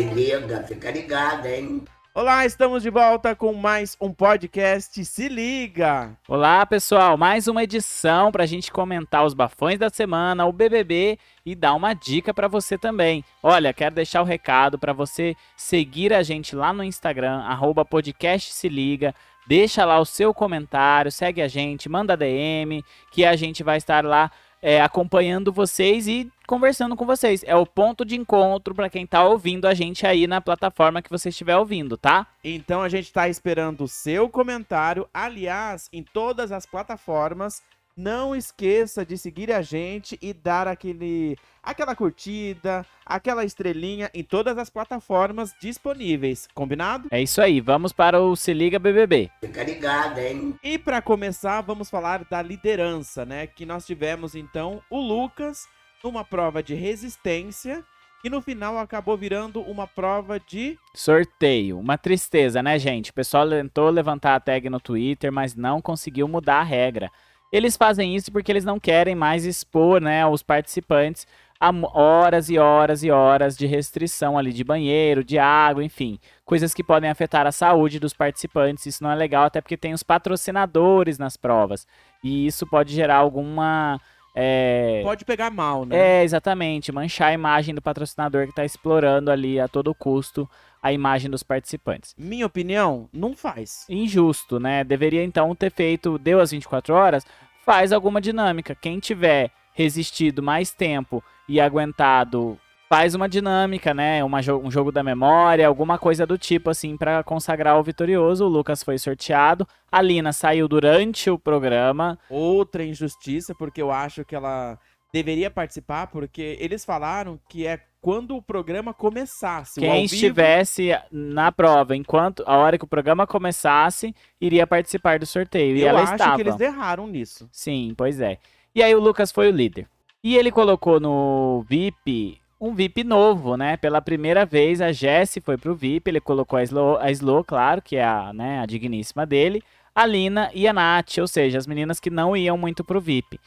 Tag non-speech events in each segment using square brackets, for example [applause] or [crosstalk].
Se liga, fica ligado, hein? Olá, estamos de volta com mais um podcast Se Liga. Olá, pessoal, mais uma edição para a gente comentar os bafões da semana, o BBB e dar uma dica para você também. Olha, quero deixar o recado para você seguir a gente lá no Instagram, arroba podcast Se Liga. Deixa lá o seu comentário, segue a gente, manda DM, que a gente vai estar lá é, acompanhando vocês e conversando com vocês. É o ponto de encontro para quem tá ouvindo a gente aí na plataforma que você estiver ouvindo, tá? Então a gente tá esperando o seu comentário. Aliás, em todas as plataformas, não esqueça de seguir a gente e dar aquele aquela curtida, aquela estrelinha em todas as plataformas disponíveis, combinado? É isso aí, vamos para o Se Liga BBB. Fica ligado, hein? E para começar, vamos falar da liderança, né? Que nós tivemos então o Lucas numa prova de resistência e no final acabou virando uma prova de sorteio. Uma tristeza, né, gente? O pessoal tentou levantar a tag no Twitter, mas não conseguiu mudar a regra. Eles fazem isso porque eles não querem mais expor, né, os participantes a horas e horas e horas de restrição ali de banheiro, de água, enfim, coisas que podem afetar a saúde dos participantes. Isso não é legal, até porque tem os patrocinadores nas provas e isso pode gerar alguma é... Pode pegar mal, né? É, exatamente. Manchar a imagem do patrocinador que está explorando ali a todo custo a imagem dos participantes. Minha opinião, não faz. Injusto, né? Deveria então ter feito, deu as 24 horas, faz alguma dinâmica. Quem tiver resistido mais tempo e aguentado faz uma dinâmica, né? Uma, um jogo da memória, alguma coisa do tipo, assim, para consagrar o vitorioso. O Lucas foi sorteado. A Lina saiu durante o programa. Outra injustiça, porque eu acho que ela deveria participar, porque eles falaram que é quando o programa começasse. Quem estivesse na prova, enquanto a hora que o programa começasse, iria participar do sorteio. Eu e ela acho estava. que eles erraram nisso. Sim, pois é. E aí o Lucas foi o líder. E ele colocou no VIP um VIP novo, né? Pela primeira vez a Jessie foi pro VIP, ele colocou a Slow, a Slow claro, que é a, né, a digníssima dele, a Lina e a Nath, ou seja, as meninas que não iam muito pro VIP.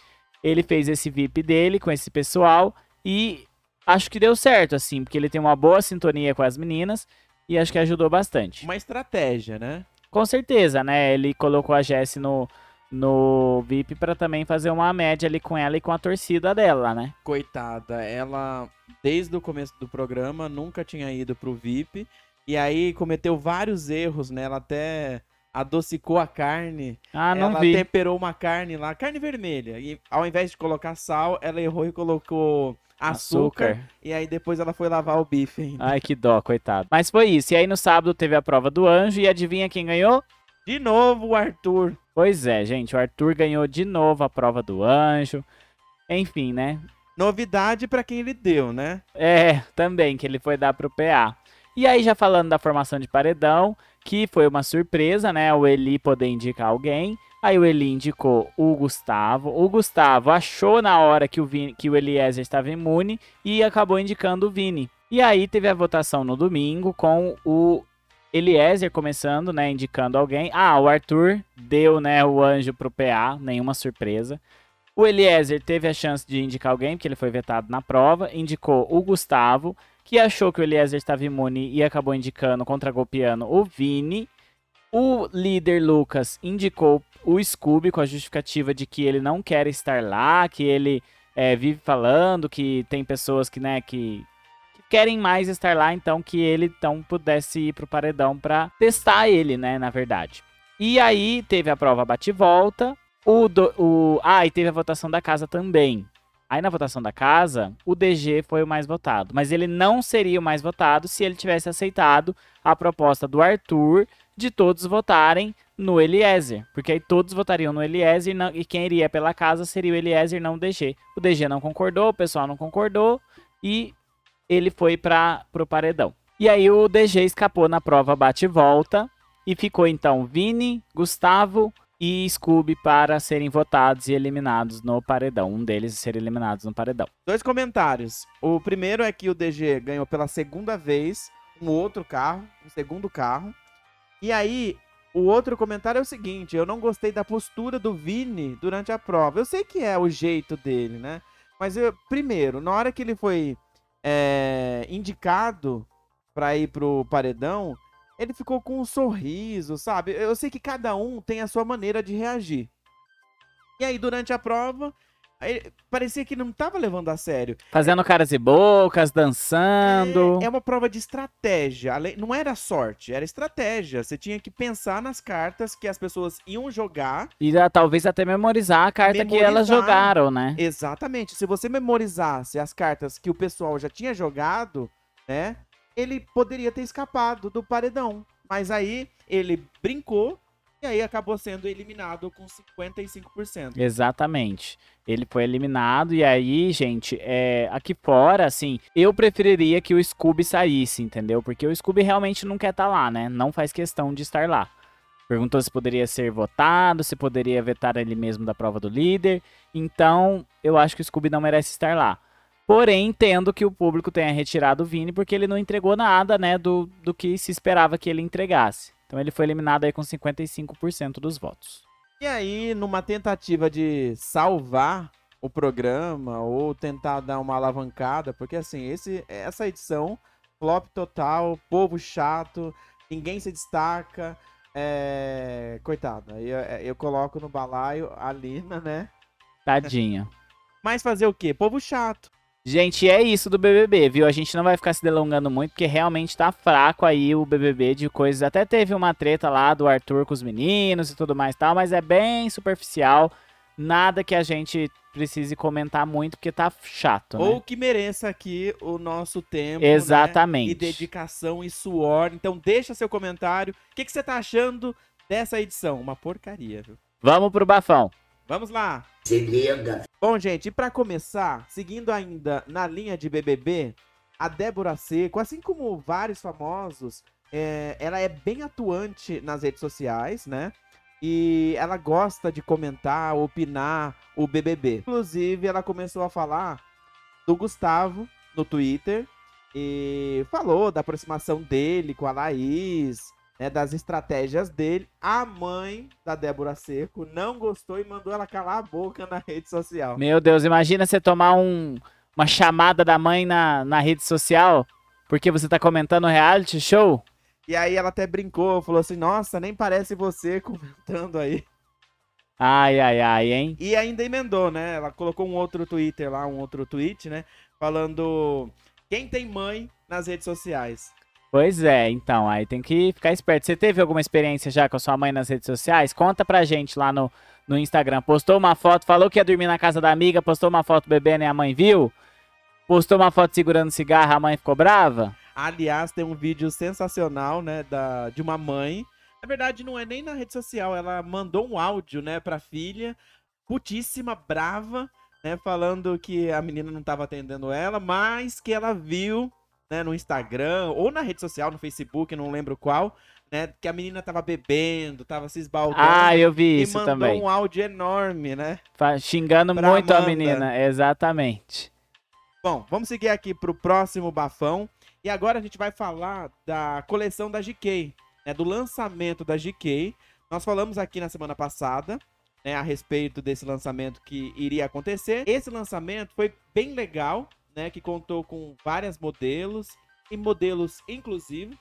Ele fez esse VIP dele com esse pessoal e acho que deu certo, assim, porque ele tem uma boa sintonia com as meninas e acho que ajudou bastante. Uma estratégia, né? Com certeza, né? Ele colocou a Jessie no, no VIP para também fazer uma média ali com ela e com a torcida dela, né? Coitada, ela desde o começo do programa nunca tinha ido pro VIP e aí cometeu vários erros, né? Ela até adocicou a carne. Ah, não ela vi. temperou uma carne lá, carne vermelha. E ao invés de colocar sal, ela errou e colocou açúcar, Açúcar. E aí depois ela foi lavar o bife ainda. Ai, que dó, coitado. Mas foi isso. E aí no sábado teve a prova do anjo e adivinha quem ganhou? De novo o Arthur. Pois é, gente, o Arthur ganhou de novo a prova do anjo. Enfim, né? Novidade pra quem ele deu, né? É, também, que ele foi dar pro PA. E aí, já falando da formação de paredão, que foi uma surpresa, né? O Eli poder indicar alguém. Aí o Eli indicou o Gustavo. O Gustavo achou na hora que o, Vini, que o Eliezer estava imune e acabou indicando o Vini. E aí teve a votação no domingo com o Eliezer começando, né, indicando alguém. Ah, o Arthur deu, né, o anjo pro PA, nenhuma surpresa. O Eliezer teve a chance de indicar alguém, porque ele foi vetado na prova, indicou o Gustavo, que achou que o Eliezer estava imune e acabou indicando contra golpeando o Vini. O líder Lucas indicou o Scooby com a justificativa de que ele não quer estar lá, que ele é, vive falando que tem pessoas que, né, que querem mais estar lá, então que ele então pudesse ir pro paredão para testar ele, né, na verdade. E aí teve a prova bate-volta. O, do, o ah, e teve a votação da casa também. Aí na votação da casa, o DG foi o mais votado, mas ele não seria o mais votado se ele tivesse aceitado a proposta do Arthur de todos votarem no Eliezer, porque aí todos votariam no Eliezer não, e quem iria pela casa seria o Eliezer, não o DG. O DG não concordou, o pessoal não concordou e ele foi para pro paredão. E aí o DG escapou na prova bate e volta e ficou então Vini, Gustavo e Scooby para serem votados e eliminados no paredão. Um deles ser eliminados no paredão. Dois comentários. O primeiro é que o DG ganhou pela segunda vez um outro carro, um segundo carro. E aí, o outro comentário é o seguinte: eu não gostei da postura do Vini durante a prova. Eu sei que é o jeito dele, né? Mas eu, primeiro, na hora que ele foi é, indicado, pra ir pro paredão, ele ficou com um sorriso, sabe? Eu sei que cada um tem a sua maneira de reagir. E aí, durante a prova, parecia que não tava levando a sério. Fazendo caras e bocas, dançando. É, é uma prova de estratégia. Não era sorte, era estratégia. Você tinha que pensar nas cartas que as pessoas iam jogar. E ah, talvez até memorizar a carta que elas Memorizar. jogaram, né? Exatamente. Se você memorizasse as cartas que o pessoal já tinha jogado, né? Ele poderia ter escapado do paredão. Mas aí ele brincou e aí acabou sendo eliminado com 55%. Exatamente. Ele foi eliminado e aí, gente, é, aqui fora, assim, eu preferiria que o Scooby saísse, entendeu? Porque o Scooby realmente não quer estar lá, né? Não faz questão de estar lá. Perguntou se poderia ser votado, se poderia vetar ele mesmo da prova do líder. Então, eu acho que o Scooby não merece estar lá. Porém, entendo que o público tenha retirado o Vini porque ele não entregou nada, né, do, do que se esperava que ele entregasse. Então ele foi eliminado aí com 55% dos votos. E aí, numa tentativa de salvar o programa ou tentar dar uma alavancada, porque assim, esse, essa edição, flop total, povo chato, ninguém se destaca, é... coitado, aí eu, eu coloco no balaio a Lina, né? Tadinha. [laughs] Mas fazer o quê? Povo chato. Gente, é isso do BBB, viu? A gente não vai ficar se delongando muito, porque realmente tá fraco aí o BBB de coisas. Até teve uma treta lá do Arthur com os meninos e tudo mais e tal, mas é bem superficial. Nada que a gente precise comentar muito, porque tá chato, né? Ou que mereça aqui o nosso tempo. né? Exatamente. E dedicação e suor. Então deixa seu comentário. O que, que você tá achando dessa edição? Uma porcaria, viu? Vamos pro bafão. Vamos lá. Se liga. Bom, gente, e pra começar, seguindo ainda na linha de BBB, a Débora Seco, assim como vários famosos, é, ela é bem atuante nas redes sociais, né? E ela gosta de comentar, opinar o BBB. Inclusive, ela começou a falar do Gustavo no Twitter e falou da aproximação dele com a Laís, né, das estratégias dele. A mãe da Débora Seco não gostou e mandou ela calar a boca na rede social. Meu Deus, imagina você tomar um, uma chamada da mãe na, na rede social porque você tá comentando reality show. E aí ela até brincou, falou assim: Nossa, nem parece você comentando aí. Ai, ai, ai, hein? E ainda emendou, né? Ela colocou um outro Twitter lá, um outro tweet, né? Falando quem tem mãe nas redes sociais. Pois é, então, aí tem que ficar esperto. Você teve alguma experiência já com a sua mãe nas redes sociais? Conta pra gente lá no, no Instagram. Postou uma foto, falou que ia dormir na casa da amiga, postou uma foto bebendo e a mãe viu? Postou uma foto segurando cigarro, a mãe ficou brava? Aliás, tem um vídeo sensacional, né? Da, de uma mãe. Na verdade, não é nem na rede social. Ela mandou um áudio, né, pra filha, putíssima, brava, né? Falando que a menina não tava atendendo ela, mas que ela viu, né, no Instagram, ou na rede social, no Facebook, não lembro qual, né? Que a menina tava bebendo, tava se esbaldando. Ah, eu vi e isso mandou também. um áudio enorme, né? Xingando muito a Amanda. menina, exatamente. Bom, vamos seguir aqui pro próximo bafão. E agora a gente vai falar da coleção da GK, né, do lançamento da GK. Nós falamos aqui na semana passada, né, a respeito desse lançamento que iria acontecer. Esse lançamento foi bem legal, né, que contou com vários modelos e modelos inclusivos.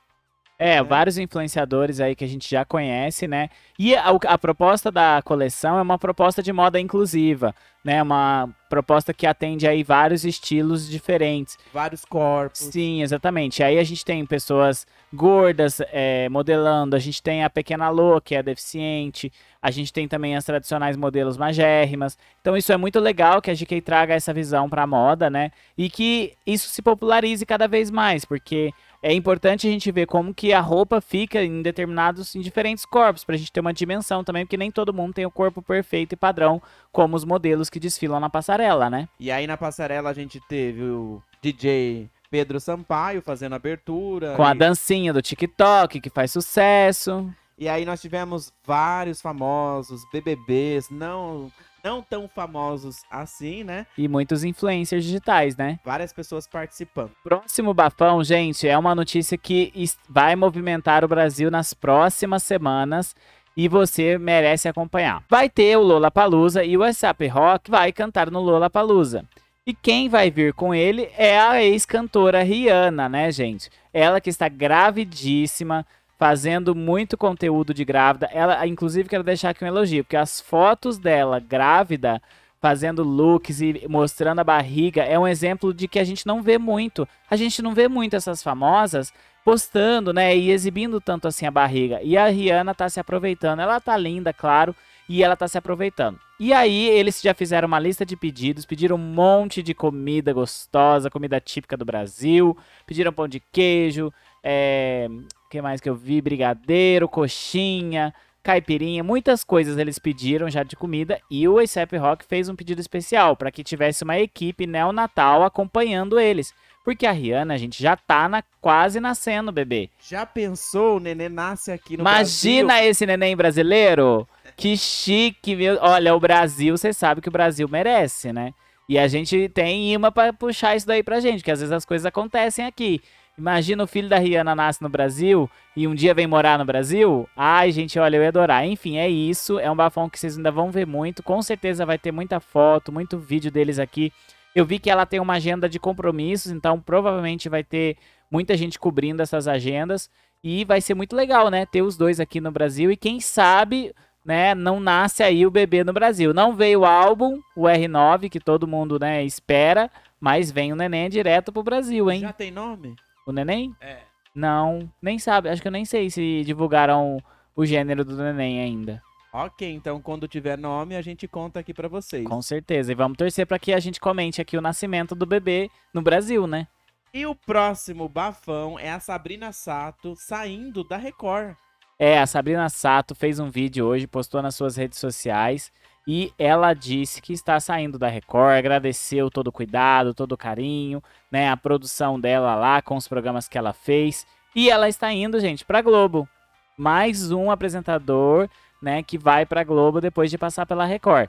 É, É. vários influenciadores aí que a gente já conhece, né? E a, a proposta da coleção é uma proposta de moda inclusiva, né? Uma proposta que atende aí vários estilos diferentes. Vários corpos. Sim, exatamente. Aí a gente tem pessoas gordas é, modelando, a gente tem a pequena Lô, que é deficiente, a gente tem também as tradicionais modelos magérrimas. Então isso é muito legal que a GK traga essa visão para a moda, né? E que isso se popularize cada vez mais, porque é importante a gente ver como que a roupa fica em determinados, em diferentes corpos, pra gente ter uma dimensão também, porque nem todo mundo tem o corpo perfeito e padrão, como os modelos que desfilam na passarela, né? E aí na passarela a gente teve o DJ Pedro Sampaio fazendo abertura. Com a e- dancinha do TikTok, que faz sucesso. E aí nós tivemos vários famosos, BBBs, não, não tão famosos assim, né? E muitos influencers digitais, né? Várias pessoas participando. Próximo bafão, gente, é uma notícia que vai movimentar o Brasil nas próximas semanas e você merece acompanhar. Vai ter o Lollapalooza e o WhatsApp Rock vai cantar no Lollapalooza. E quem vai vir com ele é a ex-cantora Rihanna, né, gente? Ela que está gravidíssima, fazendo muito conteúdo de grávida. Ela, inclusive, quero deixar aqui um elogio, porque as fotos dela grávida, fazendo looks e mostrando a barriga, é um exemplo de que a gente não vê muito. A gente não vê muito essas famosas postando, né, e exibindo tanto assim a barriga. E a Rihanna tá se aproveitando. Ela tá linda, claro, e ela tá se aproveitando. E aí, eles já fizeram uma lista de pedidos, pediram um monte de comida gostosa, comida típica do Brasil, pediram pão de queijo, é... o que mais que eu vi? Brigadeiro, coxinha, caipirinha, muitas coisas eles pediram já de comida e o ASAP Rock fez um pedido especial para que tivesse uma equipe neonatal acompanhando eles. Porque a Rihanna, a gente, já tá na, quase nascendo, bebê. Já pensou, o neném nasce aqui no Imagina Brasil? esse neném brasileiro? Que chique, meu. Olha, o Brasil, você sabe que o Brasil merece, né? E a gente tem imã pra puxar isso daí pra gente, que às vezes as coisas acontecem aqui. Imagina o filho da Rihanna nasce no Brasil e um dia vem morar no Brasil. Ai, gente, olha, eu ia adorar. Enfim, é isso. É um bafão que vocês ainda vão ver muito. Com certeza vai ter muita foto, muito vídeo deles aqui. Eu vi que ela tem uma agenda de compromissos, então provavelmente vai ter muita gente cobrindo essas agendas. E vai ser muito legal, né? Ter os dois aqui no Brasil. E quem sabe né, não nasce aí o bebê no Brasil. Não veio o álbum, o R9, que todo mundo, né, espera, mas vem o neném direto pro Brasil, hein? Já tem nome? O neném? É. Não, nem sabe. Acho que eu nem sei se divulgaram o gênero do neném ainda. Ok, então quando tiver nome a gente conta aqui pra vocês. Com certeza. E vamos torcer para que a gente comente aqui o nascimento do bebê no Brasil, né? E o próximo bafão é a Sabrina Sato saindo da Record. É, a Sabrina Sato fez um vídeo hoje, postou nas suas redes sociais e ela disse que está saindo da Record, agradeceu todo o cuidado, todo o carinho, né, a produção dela lá com os programas que ela fez e ela está indo, gente, para Globo. Mais um apresentador, né, que vai para Globo depois de passar pela Record.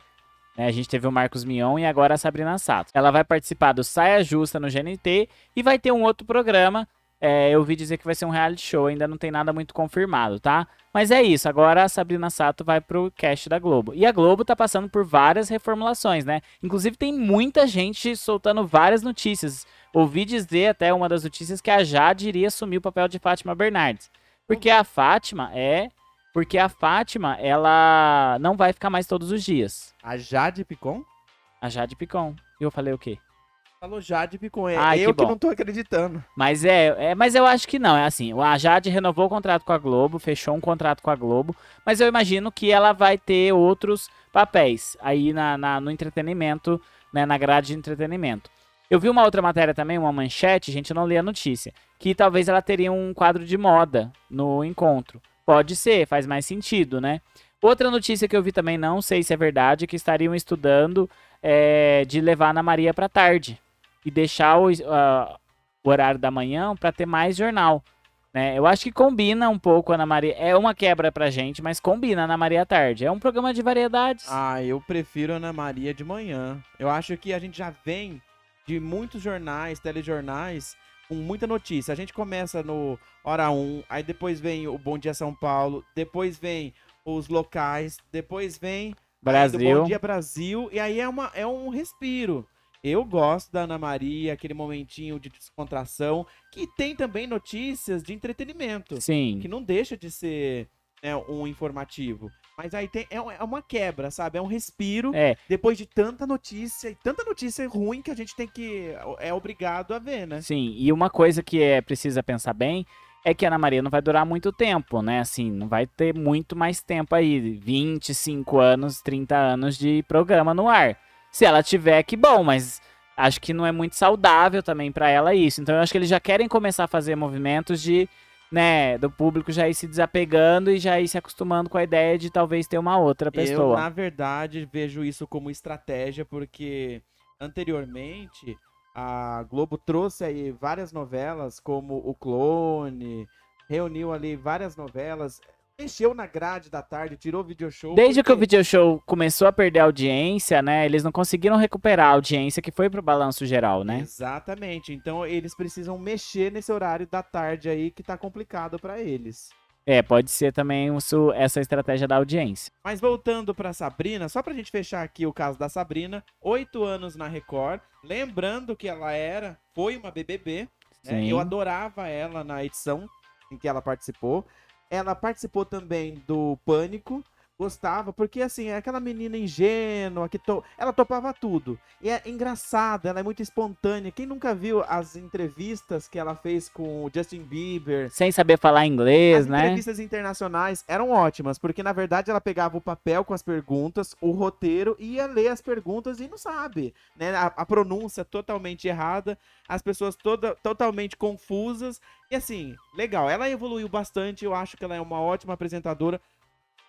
Né, a gente teve o Marcos Mion e agora a Sabrina Sato. Ela vai participar do Saia Justa no GNT e vai ter um outro programa é, eu ouvi dizer que vai ser um reality show, ainda não tem nada muito confirmado, tá? Mas é isso, agora a Sabrina Sato vai pro cast da Globo. E a Globo tá passando por várias reformulações, né? Inclusive tem muita gente soltando várias notícias. Ouvi dizer até uma das notícias que a Jade iria assumir o papel de Fátima Bernardes. Porque a Fátima é. Porque a Fátima, ela não vai ficar mais todos os dias. A Jade Picon? A Jade Picon. E eu falei o quê? Falou Jade Picon. É Ai, que eu que, bom. não tô acreditando. Mas é, é, mas eu acho que não, é assim, a Jade renovou o contrato com a Globo, fechou um contrato com a Globo, mas eu imagino que ela vai ter outros papéis aí na, na- no entretenimento, né, na grade de entretenimento. Eu vi uma outra matéria também, uma manchete, gente, eu não li a notícia, que talvez ela teria um quadro de moda no encontro. Pode ser, faz mais sentido, né? Outra notícia que eu vi também, não sei se é verdade, que estariam estudando é, de levar a Ana Maria para tarde e deixar o, ah, o horário da manhã para ter mais jornal. Né? Eu acho que combina um pouco Ana Maria. É uma quebra pra gente, mas combina Ana Maria à tarde. É um programa de variedades. Ah, eu prefiro Ana Maria de manhã. Eu acho que a gente já vem de muitos jornais, telejornais, com muita notícia. A gente começa no Hora 1, aí depois vem o Bom Dia São Paulo, depois vem os locais, depois vem Brasil. Bom Dia Brasil, e aí é, uma, é um respiro. Eu gosto da Ana Maria, aquele momentinho de descontração, que tem também notícias de entretenimento Sim. que não deixa de ser né, um informativo. Mas aí tem, é, é uma quebra, sabe? É um respiro É, depois de tanta notícia e tanta notícia ruim que a gente tem que. É obrigado a ver, né? sim. E uma coisa que é precisa pensar bem é que a Ana Maria não vai durar muito tempo, né? Assim, não vai ter muito mais tempo aí. 25 anos, 30 anos de programa no ar. Se ela tiver, que bom, mas acho que não é muito saudável também pra ela isso. Então eu acho que eles já querem começar a fazer movimentos de, né, do público já ir se desapegando e já ir se acostumando com a ideia de talvez ter uma outra Eu, pessoa. na verdade, vejo isso como estratégia, porque anteriormente a Globo trouxe aí várias novelas, como O Clone, reuniu ali várias novelas, mexeu na grade da tarde, tirou o video show. Desde que o porque- video show começou a perder audiência, né, eles não conseguiram recuperar a audiência que foi pro balanço geral, né? Exatamente. Então eles precisam mexer nesse horário da tarde aí que tá complicado pra eles. É, pode ser também isso, essa estratégia da audiência. Mas voltando pra Sabrina, só pra gente fechar aqui o caso da Sabrina, oito anos na Record, lembrando que ela era, foi uma BBB, né? Eu adorava ela na edição em que ela participou. Ela participou também do Pânico, gostava, porque assim, é aquela menina ingênua, que to... ela topava tudo. E é engraçada, ela é muito espontânea. Quem nunca viu as entrevistas que ela fez com o Justin Bieber, Sem saber falar inglês, as né? entrevistas internacionais eram ótimas, porque na verdade ela pegava o papel com as perguntas, o roteiro, e ia ler as perguntas e não sabe, né? A, a pronúncia totalmente errada, as pessoas toda, totalmente confusas. E assim, legal, ela evoluiu bastante, eu acho que ela é uma ótima apresentadora.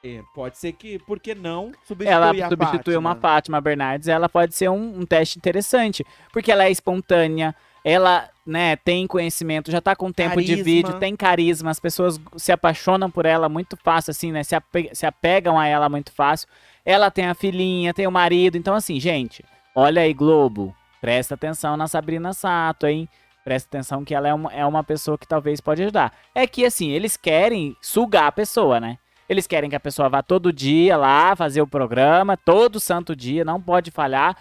É, pode ser que, por que não, substituir Ela a substituiu uma Fátima? Fátima Bernardes, ela pode ser um, um teste interessante, porque ela é espontânea, ela, né, tem conhecimento, já tá com tempo de Carisma. vídeo, tem carisma, as pessoas se apaixonam por ela muito fácil, assim, né, se, ape- se apegam a ela muito fácil. Ela tem a filhinha, tem o marido, então assim, gente, olha aí, Globo, presta atenção na Sabrina Sato, hein? Presta atenção que ela é uma, é uma pessoa que talvez pode ajudar. É que, assim, eles querem sugar a pessoa, né? Eles querem que a pessoa vá todo dia lá fazer o programa, todo santo dia, não pode falhar.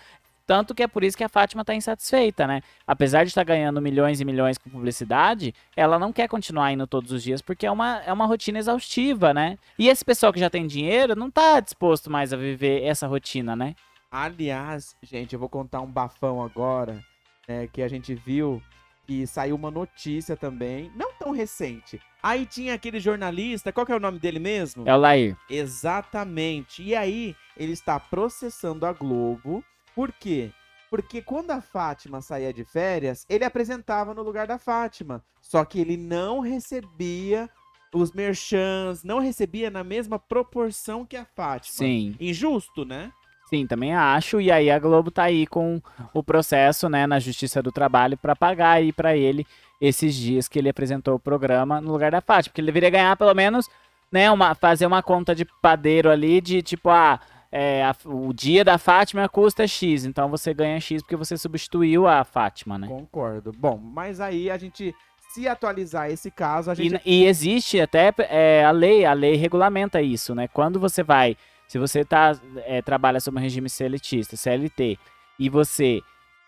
Tanto que é por isso que a Fátima tá insatisfeita, né? Apesar de estar ganhando milhões e milhões com publicidade, ela não quer continuar indo todos os dias porque é uma, é uma rotina exaustiva, né? E esse pessoal que já tem dinheiro não tá disposto mais a viver essa rotina, né? Aliás, gente, eu vou contar um bafão agora, né, que a gente viu que saiu uma notícia também, não tão recente. Aí tinha aquele jornalista, qual que é o nome dele mesmo? É o Lair. Exatamente. E aí ele está processando a Globo. Por quê? Porque quando a Fátima saía de férias, ele apresentava no lugar da Fátima. Só que ele não recebia os merchans, não recebia na mesma proporção que a Fátima. Sim. Injusto, né? Sim, também acho. E aí a Globo tá aí com o processo, né, na Justiça do Trabalho pra pagar aí pra ele esses dias que ele apresentou o programa no lugar da Fátima, porque ele deveria ganhar pelo menos, né, uma fazer uma conta de padeiro ali de tipo, ah, é, a- o dia da Fátima custa X, então você ganha X porque você substituiu a Fátima, né? Concordo. Bom, mas aí a gente se atualizar esse caso, a gente E, e existe até é, a lei, a lei regulamenta isso, né? Quando você vai, se você tá, é, trabalha sob um regime seletista, CLT, e você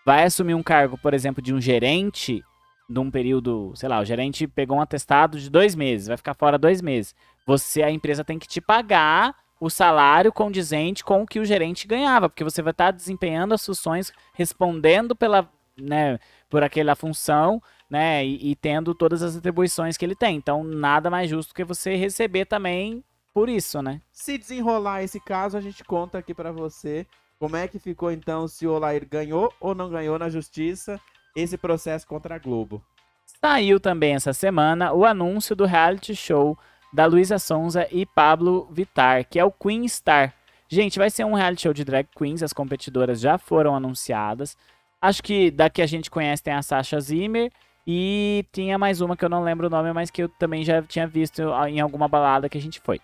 vai assumir um cargo, por exemplo, de um gerente, num período, sei lá, o gerente pegou um atestado de dois meses, vai ficar fora dois meses. Você, a empresa tem que te pagar o salário condizente com o que o gerente ganhava, porque você vai estar desempenhando as funções, respondendo pela, né, por aquela função né? E, e tendo todas as atribuições que ele tem. Então, nada mais justo que você receber também por isso, né? se desenrolar esse caso, a gente conta aqui pra você como é que ficou então se o Olair ganhou ou não ganhou na justiça esse processo contra a Globo. Saiu também essa semana o anúncio do reality show da Luísa Sonza e Pablo Vittar, que é o Queen Star. Gente, vai ser um reality show de drag queens, as competidoras já foram anunciadas. Acho que da que a gente conhece tem a Sasha Zimmer e tinha mais uma que eu não lembro o nome, mas que eu também já tinha visto em alguma balada que a gente foi.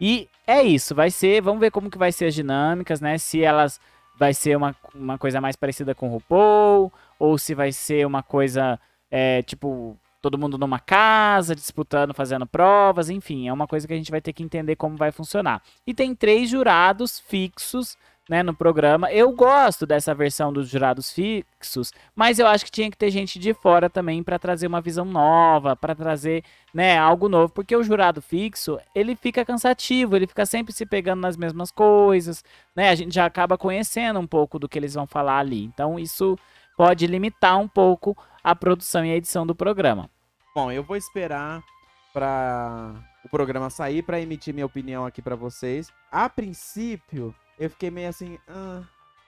E é isso, vai ser, vamos ver como que vai ser as dinâmicas, né? Se elas vai ser uma, uma coisa mais parecida com o RuPaul, ou se vai ser uma coisa, é, tipo, todo mundo numa casa, disputando, fazendo provas, enfim, é uma coisa que a gente vai ter que entender como vai funcionar. E tem três jurados fixos, né, no programa. Eu gosto dessa versão dos jurados fixos, mas eu acho que tinha que ter gente de fora também para trazer uma visão nova, para trazer, né, algo novo, porque o jurado fixo, ele fica cansativo, ele fica sempre se pegando nas mesmas coisas, né? A gente já acaba conhecendo um pouco do que eles vão falar ali. Então isso pode limitar um pouco a produção e a edição do programa. Bom, eu vou esperar para o programa sair para emitir minha opinião aqui para vocês. A princípio, eu fiquei meio assim, ah,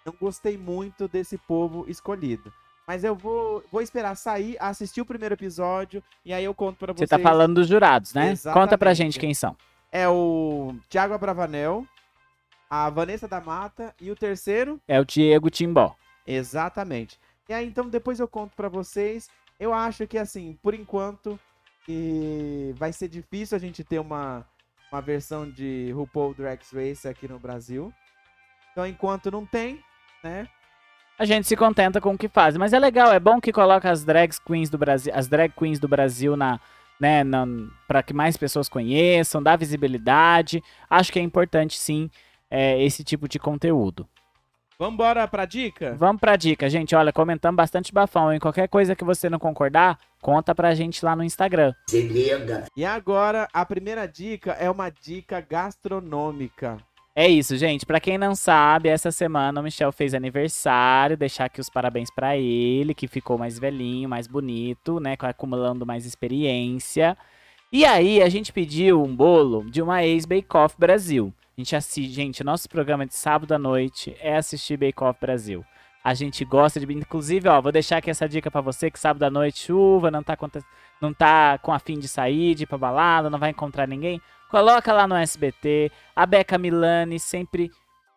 não gostei muito desse povo escolhido. Mas eu vou, vou esperar sair, assistir o primeiro episódio e aí eu conto pra Você vocês. tá falando dos jurados, né? Conta pra Exatamente. gente quem são. É o Thiago Abravanel, a Vanessa da Mata e o terceiro É o Diego Timbó. Exatamente. E aí, então, depois eu conto pra vocês. Eu acho que, assim, por enquanto, que vai ser difícil a gente ter uma, uma versão de RuPaul Drag Race aqui no Brasil. Então, enquanto não tem, né? A gente se contenta com o que faz, mas é legal, é bom que coloca as drag queens do Brasil, as drag queens do Brasil na, né, para que mais pessoas conheçam, dar visibilidade. Acho que é importante sim é, esse tipo de conteúdo. Vamos embora pra dica? Vamos pra dica, gente. Olha, comentamos bastante bafão, hein? Qualquer coisa que você não concordar, conta pra gente lá no Instagram. Se liga. E agora, a primeira dica é uma dica gastronômica. É isso, gente. Pra quem não sabe, essa semana o Michel fez aniversário. Deixar aqui os parabéns pra ele, que ficou mais velhinho, mais bonito, né? Acumulando mais experiência. E aí, a gente pediu um bolo de uma ex-Bake Off Brasil. A gente assiste, gente, nosso programa de sábado à noite é assistir Bake Off Brasil. A gente gosta de, inclusive, ó, vou deixar aqui essa dica para você que sábado à noite chuva, não tá não tá com a fim de sair, de ir pra balada, não vai encontrar ninguém. Coloca lá no SBT. A Beca Milani sempre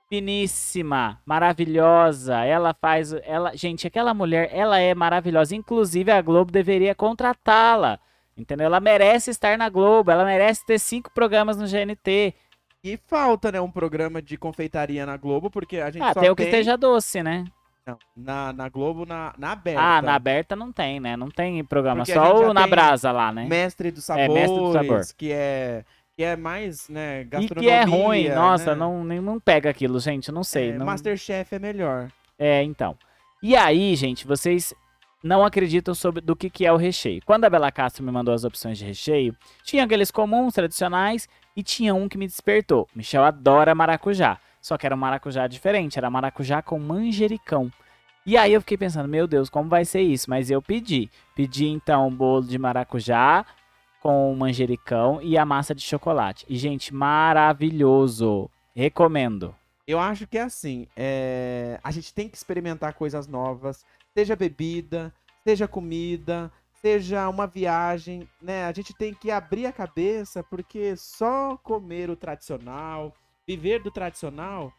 finíssima, maravilhosa. Ela faz, ela, gente, aquela mulher, ela é maravilhosa. Inclusive a Globo deveria contratá-la. Entendeu? Ela merece estar na Globo, ela merece ter cinco programas no GNT. E falta, né, um programa de confeitaria na Globo, porque a gente ah, só tem o que esteja doce, né? Não, na, na Globo, na, na aberta. Ah, na aberta não tem, né? Não tem programa, porque só o na brasa lá, né? Mestre dos Sabores, é, Mestre do Sabor. que é que é mais, né, gastronomia. E que é ruim, nossa, né? não, não pega aquilo, gente, não sei. É, não... Masterchef é melhor. É, então. E aí, gente, vocês não acreditam sobre do que, que é o recheio. Quando a Bela Castro me mandou as opções de recheio, tinha aqueles comuns, tradicionais, e tinha um que me despertou. Michel adora maracujá. Só que era um maracujá diferente, era maracujá com manjericão. E aí eu fiquei pensando, meu Deus, como vai ser isso? Mas eu pedi. Pedi então um bolo de maracujá com manjericão e a massa de chocolate. E, gente, maravilhoso. Recomendo. Eu acho que é assim, é... a gente tem que experimentar coisas novas, seja bebida, seja comida, seja uma viagem, né? A gente tem que abrir a cabeça, porque só comer o tradicional, viver do tradicional,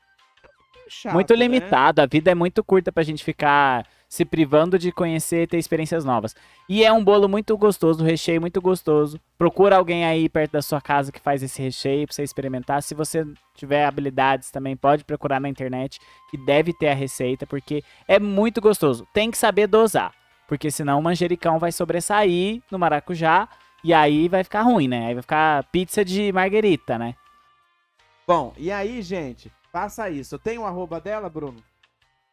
é chato, muito limitado. Né? A vida é muito curta pra gente ficar se privando de conhecer e ter experiências novas. E é um bolo muito gostoso, um recheio muito gostoso. Procura alguém aí perto da sua casa que faz esse recheio pra você experimentar. Se você tiver habilidades também, pode procurar na internet, que deve ter a receita, porque é muito gostoso. Tem que saber dosar. Porque senão o manjericão vai sobressair no maracujá e aí vai ficar ruim, né? Aí vai ficar pizza de marguerita, né? Bom, e aí, gente, faça isso. Tem o um arroba dela, Bruno?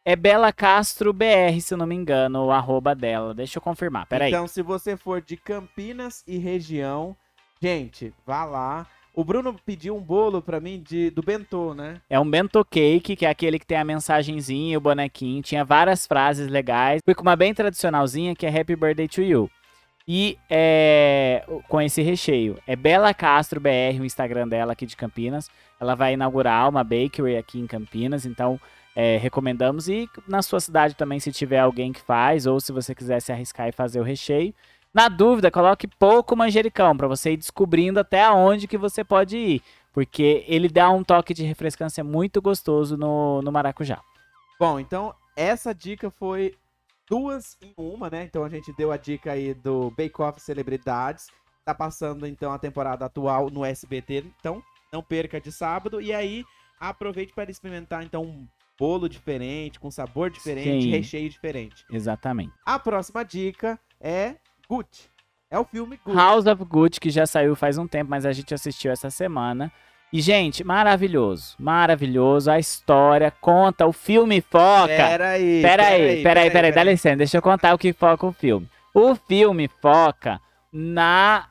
É Bela Castro BR, se não me engano, o arroba dela. Deixa eu confirmar, peraí. Então, se você for de Campinas e região, gente, vá lá. O Bruno pediu um bolo para mim de, do bentô, né? É um bentô cake, que é aquele que tem a mensagenzinha, o bonequinho. Tinha várias frases legais. Fui com uma bem tradicionalzinha, que é Happy Birthday to You. E é, com esse recheio. É Bela Castro BR, o Instagram dela aqui de Campinas. Ela vai inaugurar uma bakery aqui em Campinas, então é, recomendamos. E na sua cidade também, se tiver alguém que faz, ou se você quiser se arriscar e fazer o recheio, na dúvida, coloque pouco manjericão para você ir descobrindo até aonde que você pode ir, porque ele dá um toque de refrescância muito gostoso no, no maracujá. Bom, então essa dica foi duas em uma, né? Então a gente deu a dica aí do Bake Off Celebridades. Tá passando então a temporada atual no SBT, então não perca de sábado e aí aproveite para experimentar então um bolo diferente, com sabor diferente, Sim. recheio diferente. Exatamente. A próxima dica é Gucci. É o filme Gucci. House of Gucci, que já saiu faz um tempo, mas a gente assistiu essa semana. E, gente, maravilhoso. Maravilhoso. A história conta, o filme foca. Peraí. Peraí, peraí, peraí. Dá licença, deixa eu contar o que foca o filme. O filme foca na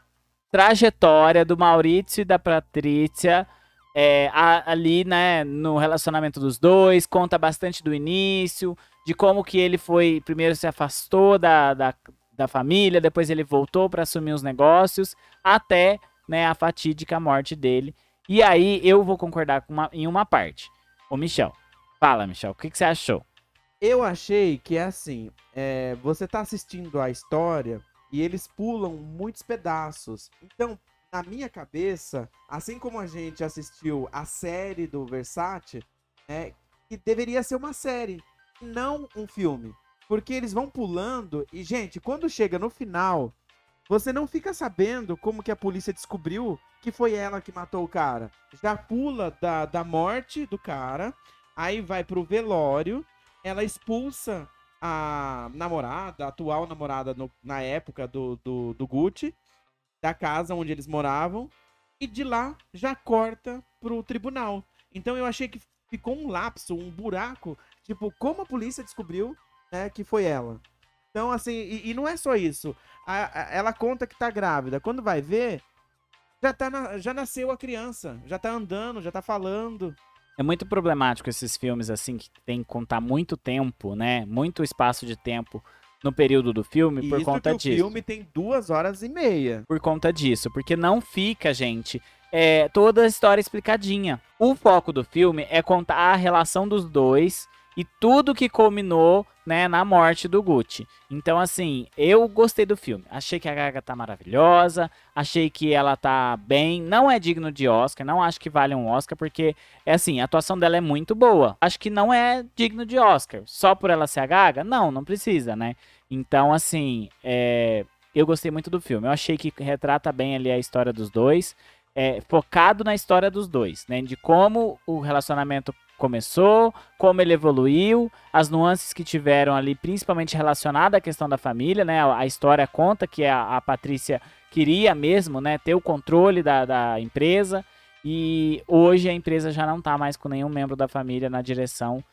trajetória do Maurício e da Patrícia. É, ali, né, no relacionamento dos dois, conta bastante do início, de como que ele foi, primeiro se afastou da, da, da família, depois ele voltou para assumir os negócios, até né, a fatídica morte dele. E aí eu vou concordar uma, em uma parte. O Michel. Fala, Michel, o que, que você achou? Eu achei que é assim: é, você tá assistindo a história e eles pulam muitos pedaços. Então, na minha cabeça, assim como a gente assistiu a série do Versace, é, que deveria ser uma série, não um filme. Porque eles vão pulando e, gente, quando chega no final, você não fica sabendo como que a polícia descobriu que foi ela que matou o cara. Já pula da, da morte do cara, aí vai pro velório, ela expulsa a namorada, a atual namorada no, na época do, do, do Gucci, da casa onde eles moravam e de lá já corta pro tribunal. Então eu achei que ficou um lapso, um buraco, tipo, como a polícia descobriu, né, que foi ela. Então, assim, e, e não é só isso. A- a- ela conta que tá grávida. Quando vai ver, já, tá na- já nasceu a criança, já tá andando, já tá falando. É muito problemático esses filmes assim que tem que contar muito tempo, né? Muito espaço de tempo no período do filme por conta que o disso. filme tem duas horas e meia. Por conta disso, porque não fica, gente, é, toda a história explicadinha. O foco do filme é contar a relação dos dois e tudo que culminou, né, na morte do Gucci. Então, assim, eu gostei do filme. Achei que a Gaga tá maravilhosa, achei que ela tá bem. Não é digno de Oscar, não acho que vale um Oscar, porque, é assim, a atuação dela é muito boa. Acho que não é digno de Oscar. Só por ela ser a Gaga? Não, não precisa, né? Então, assim, é, eu gostei muito do filme. Eu achei que retrata bem ali a história dos dois, é, focado na história dos dois, né? De como o relacionamento começou, como ele evoluiu, as nuances que tiveram ali, principalmente relacionada à questão da família, né? A história conta que a, a Patrícia queria mesmo, né, ter o controle da, da empresa e hoje a empresa já não tá mais com nenhum membro da família na direção,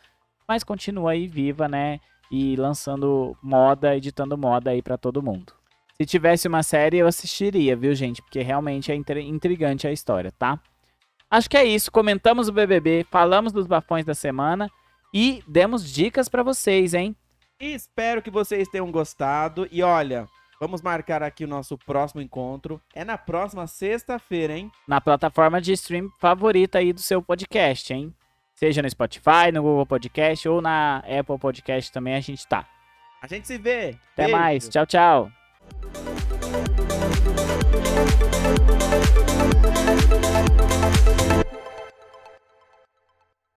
mas continua aí viva, né? E lançando moda, editando moda aí pra todo mundo. Se tivesse uma série, eu assistiria, viu, gente? Porque realmente é intri- intrigante a história, tá? Acho que é isso. Comentamos o BBB, falamos dos bafões da semana e demos dicas pra vocês, hein? Espero que vocês tenham gostado. E olha, vamos marcar aqui o nosso próximo encontro. É na próxima sexta-feira, hein? Na plataforma de stream favorita aí do seu podcast, hein? Seja no Spotify, no Google Podcast ou na Apple Podcast também a gente tá. A gente se vê. Até Beijo. mais. Tchau, tchau.